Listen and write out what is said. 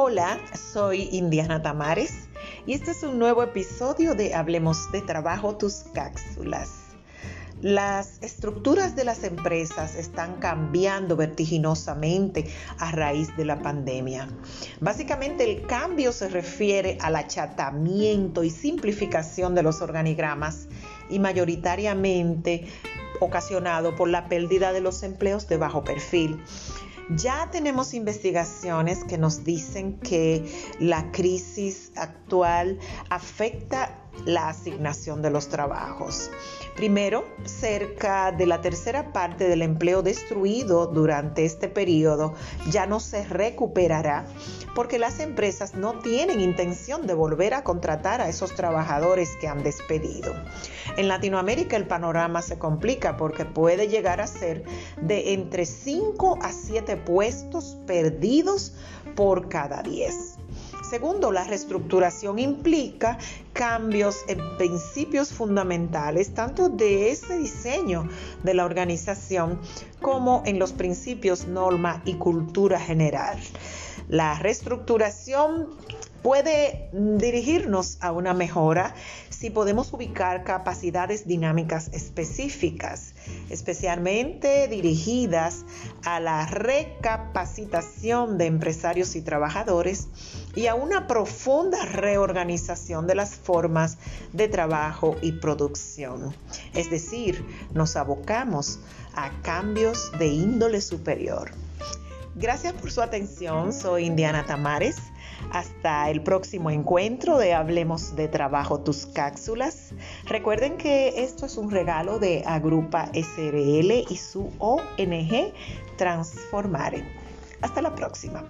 Hola, soy Indiana Tamares y este es un nuevo episodio de Hablemos de Trabajo, tus cápsulas. Las estructuras de las empresas están cambiando vertiginosamente a raíz de la pandemia. Básicamente el cambio se refiere al achatamiento y simplificación de los organigramas y mayoritariamente ocasionado por la pérdida de los empleos de bajo perfil. Ya tenemos investigaciones que nos dicen que la crisis actual afecta la asignación de los trabajos. Primero, cerca de la tercera parte del empleo destruido durante este periodo ya no se recuperará porque las empresas no tienen intención de volver a contratar a esos trabajadores que han despedido. En Latinoamérica el panorama se complica porque puede llegar a ser de entre 5 a 7 puestos perdidos por cada 10. Segundo, la reestructuración implica cambios en principios fundamentales, tanto de ese diseño de la organización como en los principios, norma y cultura general. La reestructuración puede dirigirnos a una mejora si podemos ubicar capacidades dinámicas específicas, especialmente dirigidas a la recapacitación de empresarios y trabajadores y a una profunda reorganización de las formas de trabajo y producción. Es decir, nos abocamos a cambios de índole superior. Gracias por su atención, soy Indiana Tamares. Hasta el próximo encuentro de Hablemos de Trabajo Tus Cápsulas. Recuerden que esto es un regalo de Agrupa SRL y su ONG Transformare. Hasta la próxima.